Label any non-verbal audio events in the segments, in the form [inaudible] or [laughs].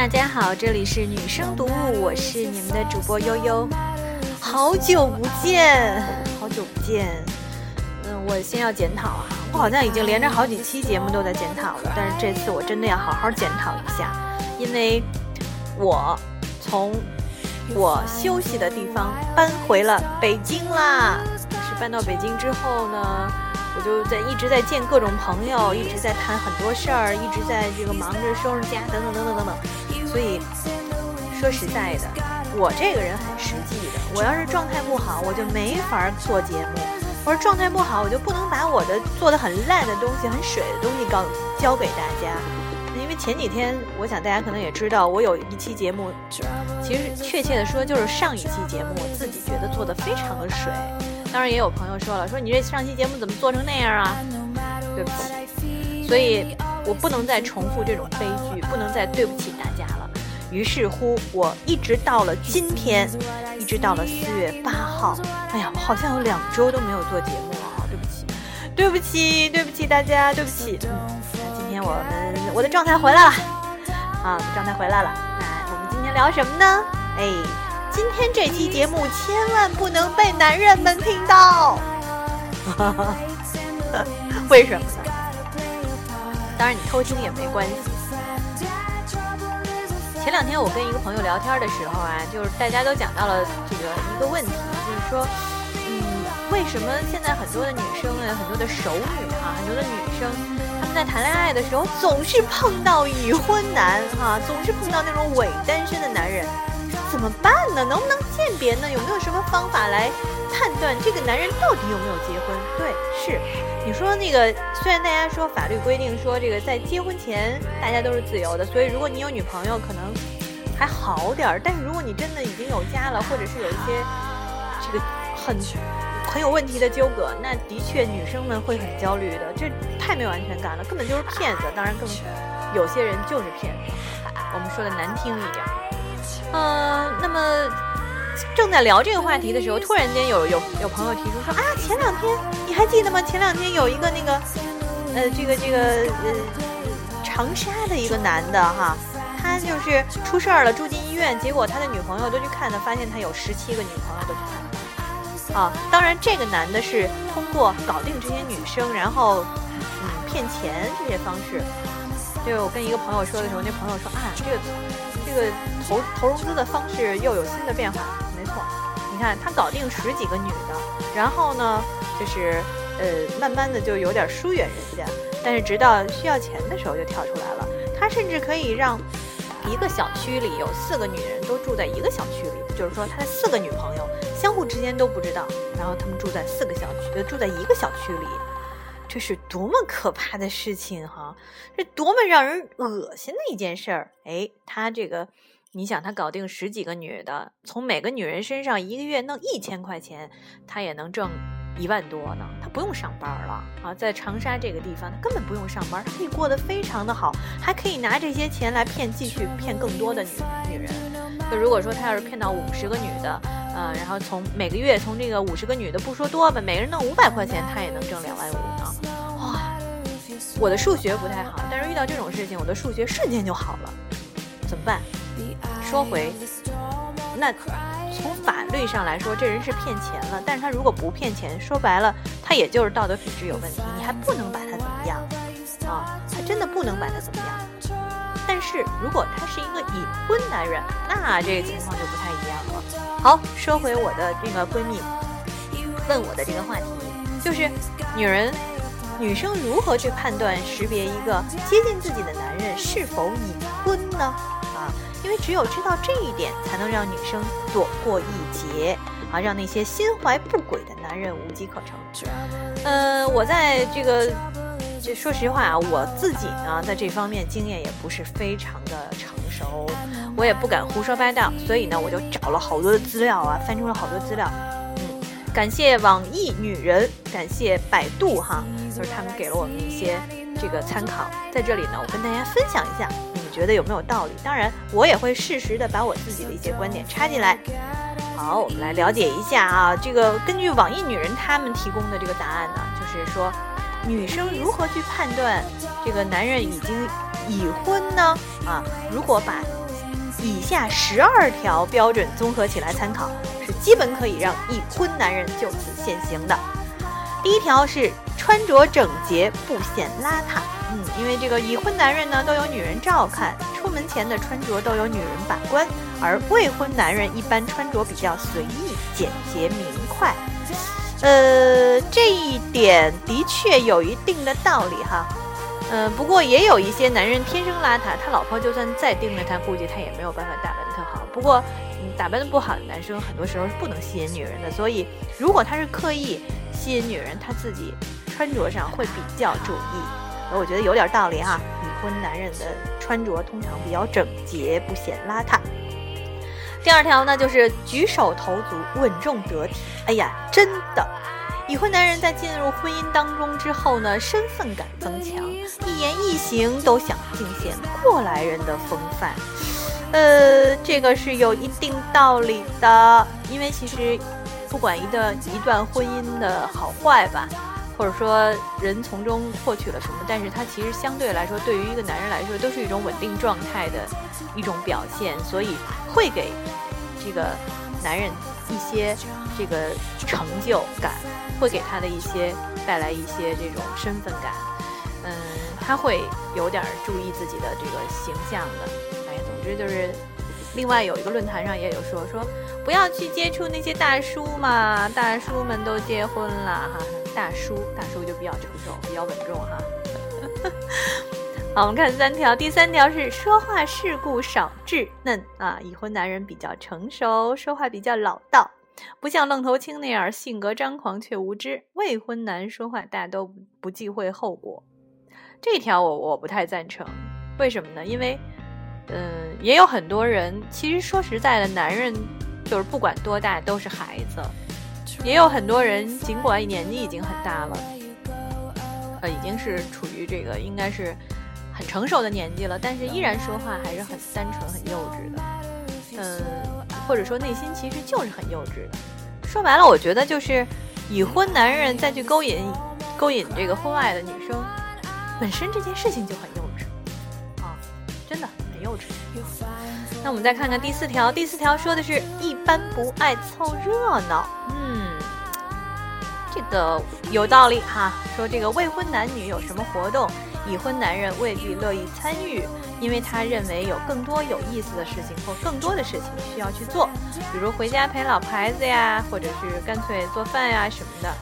大家好，这里是女生读物，我是你们的主播悠悠。好久不见，好久不见。嗯，我先要检讨啊，我好像已经连着好几期节目都在检讨了，但是这次我真的要好好检讨一下，因为我从我休息的地方搬回了北京啦。是搬到北京之后呢，我就在一直在见各种朋友，一直在谈很多事儿，一直在这个忙着收拾家，等等等等等等。所以说实在的，我这个人很实际的，我要是状态不好，我就没法做节目；我说状态不好，我就不能把我的做的很烂的东西、很水的东西告教给大家。因为前几天，我想大家可能也知道，我有一期节目，其实确切的说就是上一期节目，我自己觉得做的非常的水。当然也有朋友说了，说你这上期节目怎么做成那样啊？对不起，所以我不能再重复这种悲剧，不能再对不起大家。于是乎，我一直到了今天，一直到了四月八号，哎呀，我好像有两周都没有做节目了啊，对不起，对不起，对不起大家，对不起。嗯，那今天我们我的状态回来了，啊，状态回来了。那我们今天聊什么呢？哎。今天这期节目千万不能被男人们听到，[laughs] 为什么呢？当然你偷听也没关系。前两天我跟一个朋友聊天的时候啊，就是大家都讲到了这个一个问题，就是说，嗯，为什么现在很多的女生啊，很多的熟女哈，很多的女生，她们在谈恋爱的时候总是碰到已婚男哈，总是碰到那种伪单身的男人。怎么办呢？能不能鉴别呢？有没有什么方法来判断这个男人到底有没有结婚？对，是你说那个，虽然大家说法律规定说这个在结婚前大家都是自由的，所以如果你有女朋友可能还好点儿，但是如果你真的已经有家了，或者是有一些这个很很有问题的纠葛，那的确女生们会很焦虑的，这太没有安全感了，根本就是骗子。当然更有些人就是骗子，我们说的难听一点。嗯，那么正在聊这个话题的时候，突然间有有有朋友提出说啊，前两天你还记得吗？前两天有一个那个，呃，这个这个呃，长沙的一个男的哈，他就是出事儿了，住进医院，结果他的女朋友都去看他，发现他有十七个女朋友都去看他。啊，当然这个男的是通过搞定这些女生，然后嗯骗钱这些方式。就，我跟一个朋友说的时候，那朋友说啊，这个。这个投投融资的方式又有新的变化，你看他搞定十几个女的，然后呢，就是呃，慢慢的就有点疏远人家，但是直到需要钱的时候就跳出来了。他甚至可以让一个小区里有四个女人都住在一个小区里，就是说他的四个女朋友相互之间都不知道，然后他们住在四个小区，住在一个小区里。这是多么可怕的事情哈！这多么让人恶心的一件事儿！哎，他这个，你想他搞定十几个女的，从每个女人身上一个月弄一千块钱，他也能挣一万多呢。他不用上班了啊，在长沙这个地方，他根本不用上班，他可以过得非常的好，还可以拿这些钱来骗，继续骗更多的女女人。就如果说他要是骗到五十个女的，呃，然后从每个月从这个五十个女的不说多吧，每个人弄五百块钱，他也能挣两万五呢。哇我的数学不太好，但是遇到这种事情，我的数学瞬间就好了。怎么办？说回，那从法律上来说，这人是骗钱了。但是他如果不骗钱，说白了，他也就是道德品质有问题。你还不能把他怎么样啊？他真的不能把他怎么样。但是如果他是一个已婚男人，那这个情况就不太一样了。好，说回我的这个闺蜜问我的这个话题，就是女人。女生如何去判断识别一个接近自己的男人是否已婚呢？因为只有知道这一点，才能让女生躲过一劫啊，让那些心怀不轨的男人无机可乘。呃，我在这个，这说实话啊，我自己呢，在这方面经验也不是非常的成熟，我也不敢胡说八道，所以呢，我就找了好多的资料啊，翻出了好多资料。嗯，感谢网易女人，感谢百度哈。就是他们给了我们一些这个参考，在这里呢，我跟大家分享一下，觉得有没有道理？当然，我也会适时的把我自己的一些观点插进来。好，我们来了解一下啊，这个根据网易女人他们提供的这个答案呢，就是说，女生如何去判断这个男人已经已婚呢？啊，如果把以下十二条标准综合起来参考，是基本可以让已婚男人就此现行的。第一条是穿着整洁，不显邋遢。嗯，因为这个已婚男人呢都有女人照看，出门前的穿着都有女人把关，而未婚男人一般穿着比较随意、简洁明快。呃，这一点的确有一定的道理哈。嗯，不过也有一些男人天生邋遢，他老婆就算再盯着他，估计他也没有办法打扮得特好。不过，打扮得不好的男生，很多时候是不能吸引女人的。所以，如果他是刻意吸引女人，他自己穿着上会比较注意。我觉得有点道理哈，已婚男人的穿着通常比较整洁，不显邋遢。第二条呢，就是举手投足稳重得体。哎呀，真的，已婚男人在进入婚姻当中之后呢，身份感增强，一言一行都想尽显过来人的风范。呃，这个是有一定道理的，因为其实不管一段一段婚姻的好坏吧。或者说人从中获取了什么，但是他其实相对来说，对于一个男人来说，都是一种稳定状态的一种表现，所以会给这个男人一些这个成就感，会给他的一些带来一些这种身份感，嗯，他会有点注意自己的这个形象的。哎呀，总之就是，另外有一个论坛上也有说说，不要去接触那些大叔嘛，大叔们都结婚了哈。大叔，大叔就比较成熟，比较稳重哈。[laughs] 好，我们看三条，第三条是说话世故少稚嫩啊。已婚男人比较成熟，说话比较老道，不像愣头青那样性格张狂却无知。未婚男说话大都不忌讳后果，这条我我不太赞成。为什么呢？因为，嗯，也有很多人，其实说实在的，男人就是不管多大都是孩子。也有很多人，尽管年纪已经很大了，呃，已经是处于这个应该是很成熟的年纪了，但是依然说话还是很单纯、很幼稚的，嗯，或者说内心其实就是很幼稚的。说白了，我觉得就是已婚男人再去勾引、勾引这个婚外的女生，本身这件事情就很幼稚，那我们再看看第四条，第四条说的是一般不爱凑热闹，嗯。这个有道理哈，说这个未婚男女有什么活动，已婚男人未必乐意参与，因为他认为有更多有意思的事情或更多的事情需要去做，比如回家陪老婆孩子呀，或者是干脆做饭呀什么的。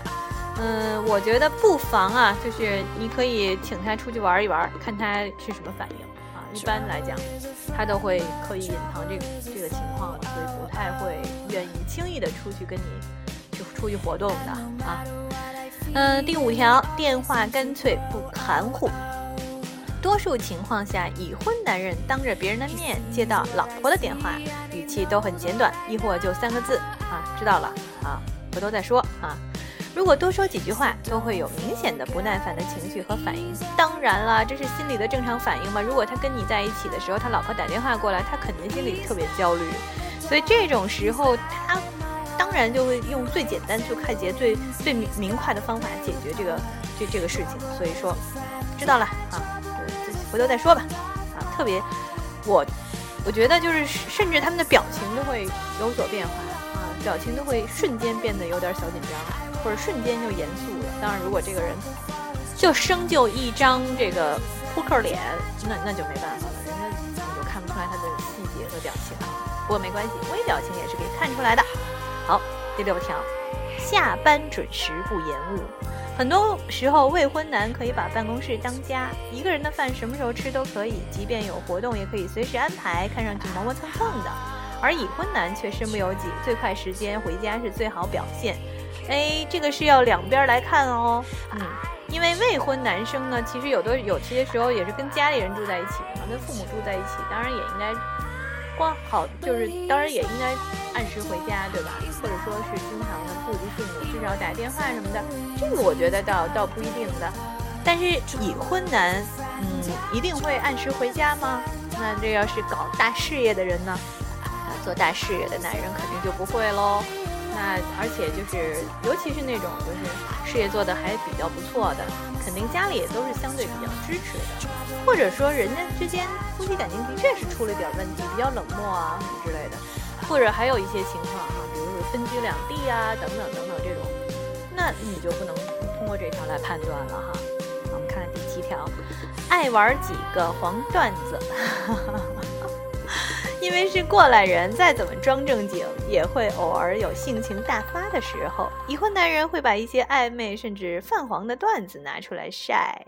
嗯，我觉得不妨啊，就是你可以请他出去玩一玩，看他是什么反应。一般来讲，他都会刻意隐藏这个这个情况了，所以不太会愿意轻易的出去跟你去。出去活动的啊，嗯，第五条，电话干脆不含糊。多数情况下，已婚男人当着别人的面接到老婆的电话，语气都很简短，亦或就三个字啊，知道了啊，回头再说啊。如果多说几句话，都会有明显的不耐烦的情绪和反应。当然了，这是心理的正常反应嘛。如果他跟你在一起的时候，他老婆打电话过来，他肯定心里特别焦虑，所以这种时候他。当然就会用最简单、最快捷、最最明快的方法解决这个这这个事情。所以说，知道了啊，回头再说吧。啊，特别我我觉得就是甚至他们的表情都会有所变化啊，表情都会瞬间变得有点小紧张，或者瞬间就严肃了。当然，如果这个人就生就一张这个扑克脸，那那就没办法了，人家你就看不出来他的细节和表情了。不过没关系，微表情也是可以看出来的。好，第六条，下班准时不延误。很多时候，未婚男可以把办公室当家，一个人的饭什么时候吃都可以，即便有活动也可以随时安排，看上去磨磨蹭蹭的。而已婚男却身不由己，最快时间回家是最好表现。哎，这个是要两边来看哦。嗯，因为未婚男生呢，其实有的有些时候也是跟家里人住在一起的嘛，跟父母住在一起，当然也应该。光好就是，当然也应该按时回家，对吧？或者说是经常的顾及父母，至少打电话什么的，这个我觉得倒倒不一定的。但是已婚男，嗯，一定会按时回家吗？那这要是搞大事业的人呢？啊，做大事业的男人肯定就不会喽。那而且就是，尤其是那种就是事业做得还比较不错的，肯定家里也都是相对比较支持的，或者说人家之间夫妻感情的确是出了点问题，比较冷漠啊什么之类的，或者还有一些情况哈，比如说分居两地啊等等等等这种，那你就不能通过这条来判断了哈。我们看看第七条，爱玩几个黄段子。因为是过来人，再怎么装正经，也会偶尔有性情大发的时候。已婚男人会把一些暧昧甚至泛黄的段子拿出来晒。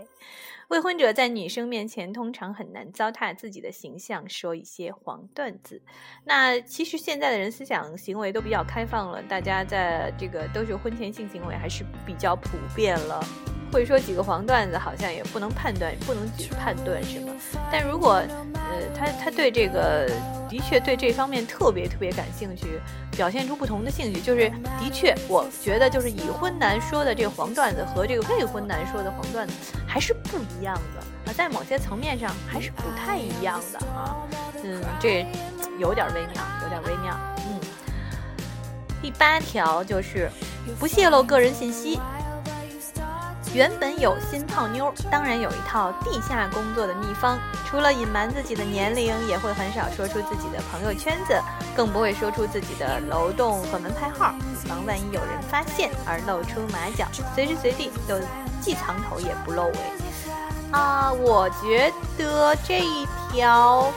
未婚者在女生面前通常很难糟蹋自己的形象，说一些黄段子。那其实现在的人思想行为都比较开放了，大家在这个都是婚前性行为还是比较普遍了。会说几个黄段子，好像也不能判断，不能只判断什么。但如果，呃，他他对这个的确对这方面特别特别感兴趣，表现出不同的兴趣，就是的确，我觉得就是已婚男说的这个黄段子和这个未婚男说的黄段子还是不一样的啊，在某些层面上还是不太一样的啊。嗯，这有点微妙，有点微妙。嗯，第八条就是不泄露个人信息。原本有心泡妞，当然有一套地下工作的秘方。除了隐瞒自己的年龄，也会很少说出自己的朋友圈子，更不会说出自己的楼栋和门牌号，以防万一有人发现而露出马脚。随时随地都既藏头也不露尾。啊，我觉得这一条，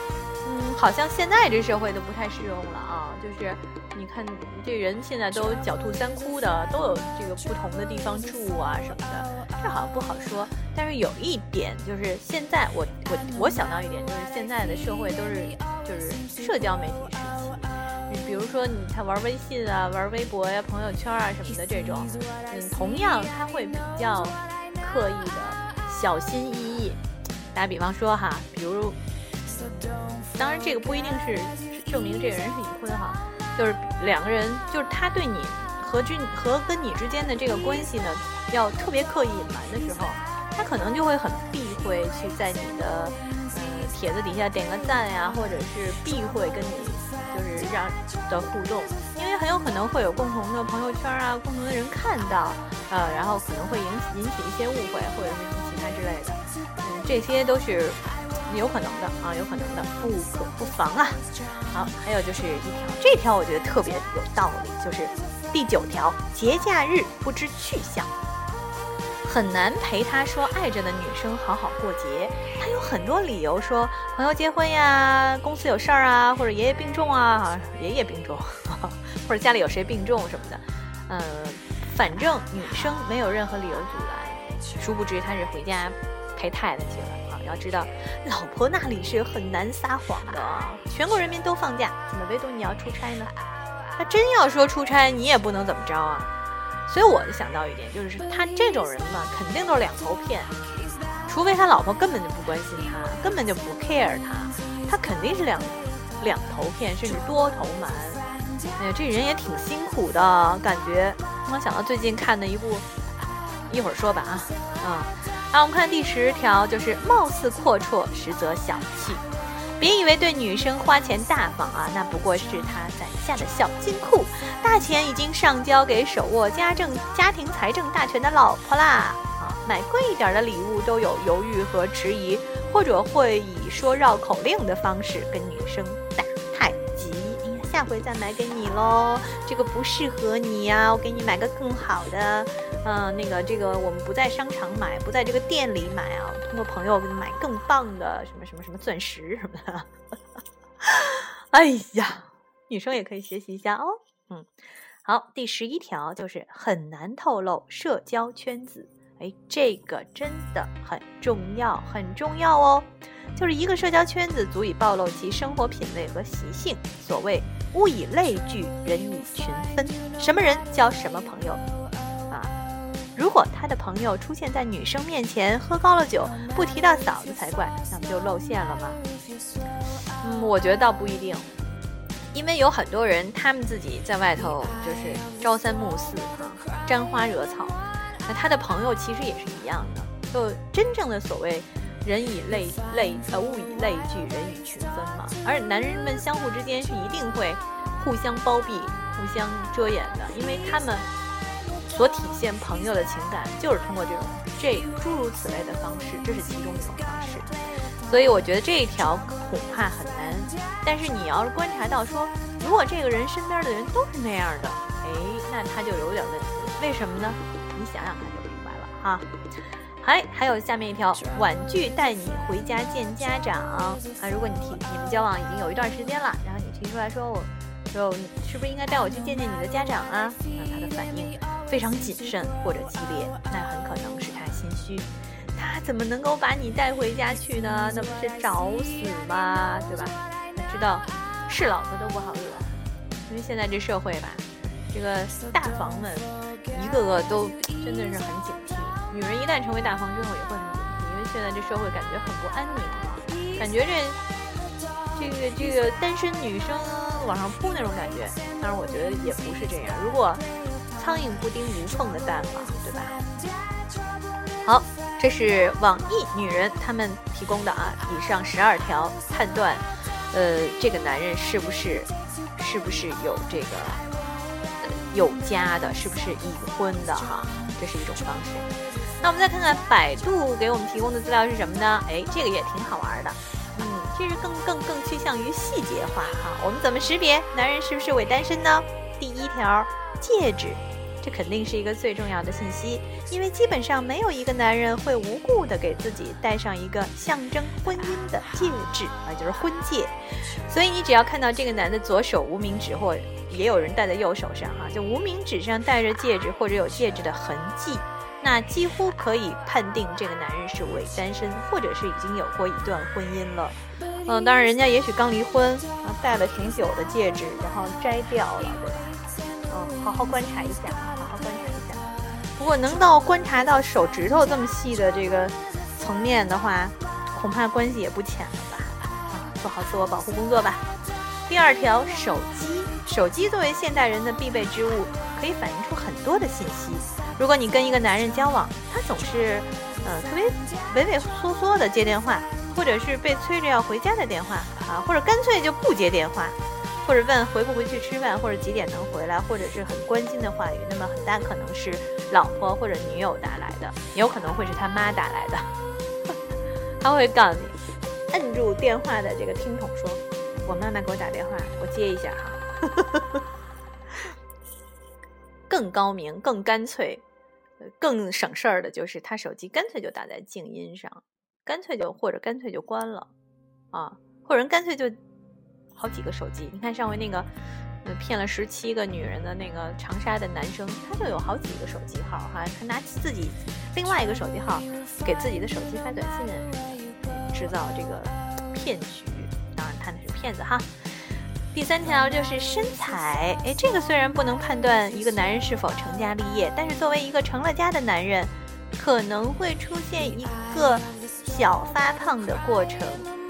嗯，好像现在这社会都不太适用了啊，就是。你看，这人现在都狡兔三窟的，都有这个不同的地方住啊什么的，这好像不好说。但是有一点就是，现在我我我想到一点，就是现在的社会都是就是社交媒体时期。你比如说，你他玩微信啊、玩微博呀、朋友圈啊什么的这种，嗯，同样他会比较刻意的小心翼翼。打比方说哈，比如，当然这个不一定是证明这个人是已婚哈。就是两个人，就是他对你和君和跟你之间的这个关系呢，要特别刻意隐瞒的时候，他可能就会很避讳去在你的嗯帖子底下点个赞呀，或者是避讳跟你就是让的互动，因为很有可能会有共同的朋友圈啊，共同的人看到，呃，然后可能会引起引起一些误会，或者是什么其他之类的，嗯，这些都是。有可能的啊，有可能的，不可不防啊。好，还有就是一条，这条我觉得特别有道理，就是第九条，节假日不知去向，很难陪他说爱着的女生好好过节。他有很多理由说朋友结婚呀，公司有事儿啊，或者爷爷病重啊，爷爷病重，[laughs] 或者家里有谁病重什么的。嗯，反正女生没有任何理由阻拦。殊不知他是回家陪太太去了。要知道，老婆那里是很难撒谎的。全国人民都放假，怎么唯独你要出差呢？他真要说出差，你也不能怎么着啊。所以我就想到一点，就是他这种人嘛，肯定都是两头骗。除非他老婆根本就不关心他，根本就不 care 他，他肯定是两两头骗，甚至多头瞒。哎呀，这人也挺辛苦的感觉。我想到最近看的一部，一会儿说吧啊，嗯。好，我们看第十条，就是貌似阔绰，实则小气。别以为对女生花钱大方啊，那不过是他攒下的小金库，大钱已经上交给手握家政家庭财政大权的老婆啦。啊，买贵一点的礼物都有犹豫和迟疑，或者会以说绕口令的方式跟女生打太极。哎呀，下回再买给你喽，这个不适合你呀，我给你买个更好的。嗯，那个，这个我们不在商场买，不在这个店里买啊，通过朋友给你买更棒的什么什么什么钻石什么的。[laughs] 哎呀，女生也可以学习一下哦。嗯，好，第十一条就是很难透露社交圈子。哎，这个真的很重要，很重要哦。就是一个社交圈子足以暴露其生活品味和习性。所谓物以类聚，人以群分，什么人交什么朋友。如果他的朋友出现在女生面前喝高了酒，不提到嫂子才怪，那不就露馅了吗？嗯，我觉得倒不一定，因为有很多人他们自己在外头就是朝三暮四啊，沾花惹草，那他的朋友其实也是一样的，就真正的所谓人以类类呃物以类聚，人以群分嘛。而男人们相互之间是一定会互相包庇。互相遮掩的，因为他们所体现朋友的情感就是通过这种这诸如此类的方式，这是其中一种方式。所以我觉得这一条恐怕很难。但是你要是观察到说，如果这个人身边的人都是那样的，哎，那他就有点问题。为什么呢？你想想看就明白了哈。还还有下面一条，婉拒带你回家见家长啊。如果你提你们交往已经有一段时间了，然后你提出来说，我说你是不是应该带我去见见你的家长啊？那他的反应非常谨慎或者激烈，那很可能是他心虚。他怎么能够把你带回家去呢？那不是找死吗？对吧？他知道是老婆都不好惹，因为现在这社会吧，这个大房们一个个都真的是很警惕。女人一旦成为大房之后，也会很警惕，因为现在这社会感觉很不安宁啊，感觉这这个这个单身女生往上扑那种感觉。当然，我觉得也不是这样。如果苍蝇不叮无缝的蛋嘛，对吧？好，这是网易女人他们提供的啊，以上十二条判断，呃，这个男人是不是是不是有这个有家的，是不是已婚的哈？这是一种方式。那我们再看看百度给我们提供的资料是什么呢？哎，这个也挺好玩的。其实更更更趋向于细节化哈。我们怎么识别男人是不是伪单身呢？第一条，戒指，这肯定是一个最重要的信息，因为基本上没有一个男人会无故的给自己戴上一个象征婚姻的戒指啊，就是婚戒。所以你只要看到这个男的左手无名指，或也有人戴在右手上哈，就无名指上戴着戒指或者有戒指的痕迹。那几乎可以判定这个男人是伪单身，或者是已经有过一段婚姻了。嗯，当然人家也许刚离婚，啊，戴了挺久的戒指，然后摘掉了，对吧？嗯，好好观察一下，好好观察一下。不过能到观察到手指头这么细的这个层面的话，恐怕关系也不浅了吧？啊，做好自我保护工作吧。第二条，手机，手机作为现代人的必备之物，可以反映出很多的信息。如果你跟一个男人交往，他总是，呃，特别畏畏缩缩的接电话，或者是被催着要回家的电话啊，或者干脆就不接电话，或者问回不回去吃饭，或者几点能回来，或者是很关心的话语，那么很大可能是老婆或者女友打来的，也有可能会是他妈打来的。[laughs] 他会告诉你，摁住电话的这个听筒，说：“我妈妈给我打电话，我接一下哈。” [laughs] 更高明、更干脆、更省事儿的，就是他手机干脆就打在静音上，干脆就或者干脆就关了，啊，或者干脆就好几个手机。你看上回那个骗了十七个女人的那个长沙的男生，他就有好几个手机号哈，他拿自己另外一个手机号给自己的手机发短信，制造这个骗局。当然他那是骗子哈。第三条就是身材，哎，这个虽然不能判断一个男人是否成家立业，但是作为一个成了家的男人，可能会出现一个小发胖的过程，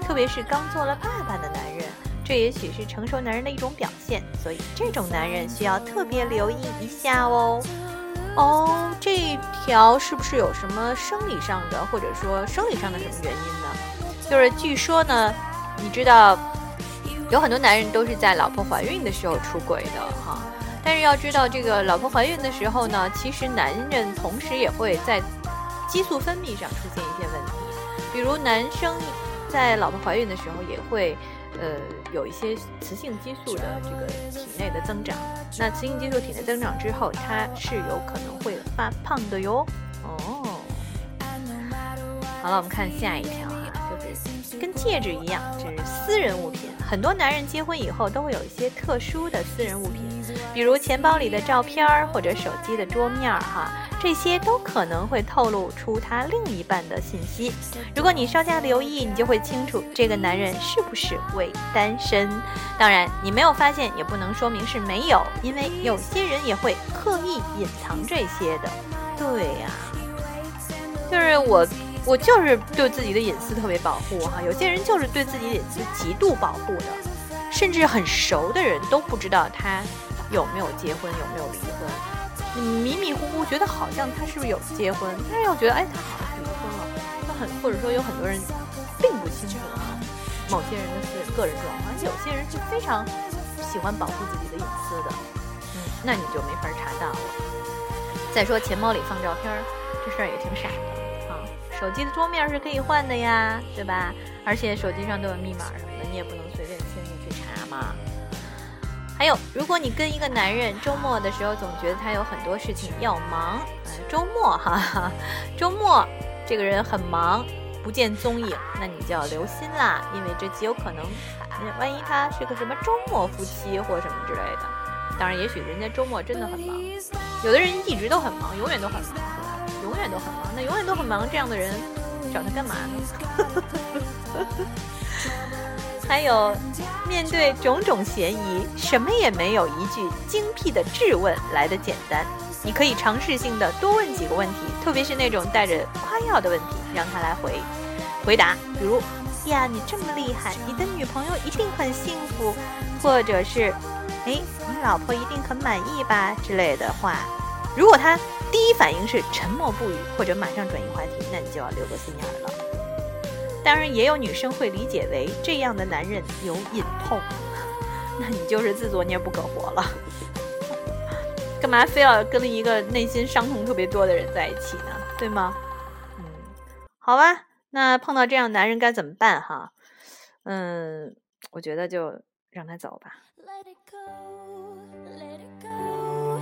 特别是刚做了爸爸的男人，这也许是成熟男人的一种表现，所以这种男人需要特别留意一下哦。哦，这条是不是有什么生理上的，或者说生理上的什么原因呢？就是据说呢，你知道。有很多男人都是在老婆怀孕的时候出轨的哈，但是要知道，这个老婆怀孕的时候呢，其实男人同时也会在激素分泌上出现一些问题，比如男生在老婆怀孕的时候也会呃有一些雌性激素的这个体内的增长，那雌性激素体内增长之后，他是有可能会发胖的哟。哦，好了，我们看下一条哈，就是跟戒指一样，这是私人物品。很多男人结婚以后都会有一些特殊的私人物品，比如钱包里的照片儿或者手机的桌面儿，哈，这些都可能会透露出他另一半的信息。如果你稍加留意，你就会清楚这个男人是不是伪单身。当然，你没有发现也不能说明是没有，因为有些人也会刻意隐藏这些的。对呀，就是我。我就是对自己的隐私特别保护哈，有些人就是对自己隐私极度保护的，甚至很熟的人都不知道他有没有结婚，有没有离婚，你迷迷糊糊觉得好像他是不是有结婚，但是又觉得哎他好像离婚了，就很或者说有很多人并不清楚啊某些人的私个人状况，而且有些人是非常喜欢保护自己的隐私的，嗯那你就没法查到了。再说钱包里放照片，这事儿也挺傻的。手机的桌面是可以换的呀，对吧？而且手机上都有密码什么的，你也不能随便轻易去查嘛。还有，如果你跟一个男人周末的时候总觉得他有很多事情要忙，周末哈，哈 [laughs] 周末这个人很忙，不见踪影，那你就要留心啦，因为这极有可能，万一他是个什么周末夫妻或什么之类的。当然，也许人家周末真的很忙，有的人一直都很忙，永远都很忙，远都很忙，那永远都很忙这样的人，找他干嘛呢？[laughs] 还有，面对种种嫌疑，什么也没有一句精辟的质问来的简单。你可以尝试性的多问几个问题，特别是那种带着夸耀的问题，让他来回回答。比如，呀，你这么厉害，你的女朋友一定很幸福，或者是，哎，你老婆一定很满意吧之类的话。如果他第一反应是沉默不语，或者马上转移话题，那你就要留个心眼了。当然，也有女生会理解为这样的男人有隐痛，[laughs] 那你就是自作孽不可活了。[laughs] 干嘛非要跟一个内心伤痛特别多的人在一起呢？对吗？嗯，好吧，那碰到这样男人该怎么办哈？嗯，我觉得就让他走吧。let it go，let it go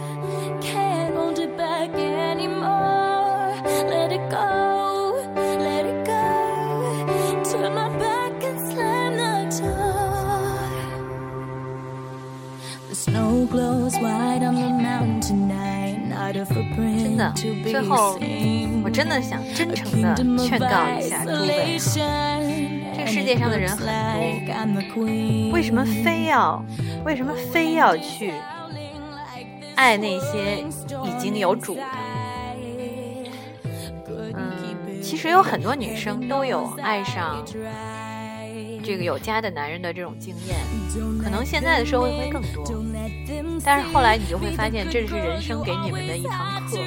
真的，最后我真的想真诚的劝告一下诸位这个世界上的人很多，为什么非要为什么非要去爱那些已经有主的？嗯，其实有很多女生都有爱上。这个有家的男人的这种经验，可能现在的社会会更多，但是后来你就会发现，这是人生给你们的一堂课，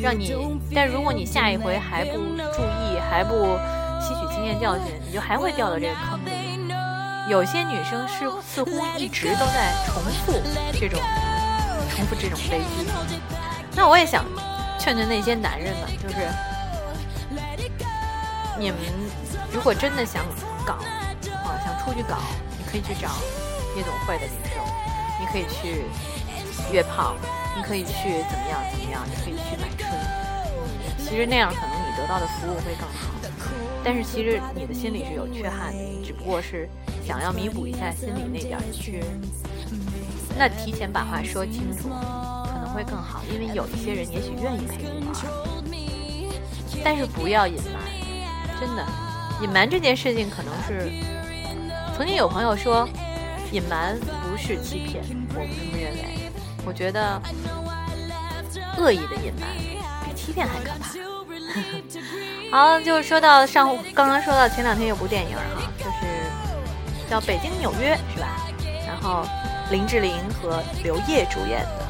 让你。但如果你下一回还不注意，还不吸取经验教训，你就还会掉到这个坑里。有些女生是似乎一直都在重复这种，重复这种悲剧。那我也想劝劝那些男人们，就是你们。如果真的想搞啊，想出去搞，你可以去找夜总会的女生，你可以去约炮，你可以去怎么样怎么样，你可以去买春。其实那样可能你得到的服务会更好，但是其实你的心里是有缺憾的，只不过是想要弥补一下心里那点缺。那提前把话说清楚可能会更好，因为有一些人也许愿意陪你玩，但是不要隐瞒，真的。隐瞒这件事情可能是，曾经有朋友说，隐瞒不是欺骗，我不这么认为。我觉得恶意的隐瞒比欺骗还可怕。[laughs] 好，就说到上，刚刚说到前两天有部电影哈，就是叫《北京纽约》，是吧？然后林志玲和刘烨主演的。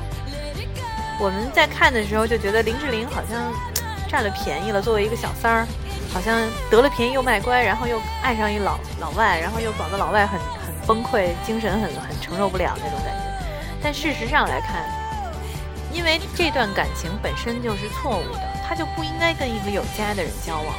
我们在看的时候就觉得林志玲好像占了便宜了，作为一个小三儿。好像得了便宜又卖乖，然后又爱上一老老外，然后又搞得老外很很崩溃，精神很很承受不了那种感觉。但事实上来看，因为这段感情本身就是错误的，他就不应该跟一个有家的人交往。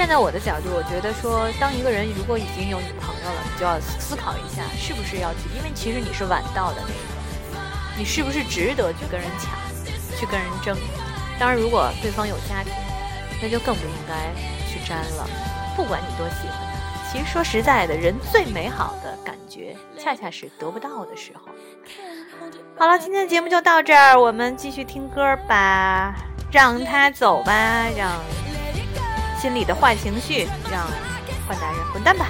站在我的角度，我觉得说，当一个人如果已经有女朋友了，你就要思考一下，是不是要去，因为其实你是晚到的那一个，你是不是值得去跟人抢，去跟人争？当然，如果对方有家庭。那就更不应该去沾了。不管你多喜欢他，其实说实在的，人最美好的感觉，恰恰是得不到的时候。好了，今天的节目就到这儿，我们继续听歌吧。让他走吧，让心里的坏情绪，让坏男人滚蛋吧。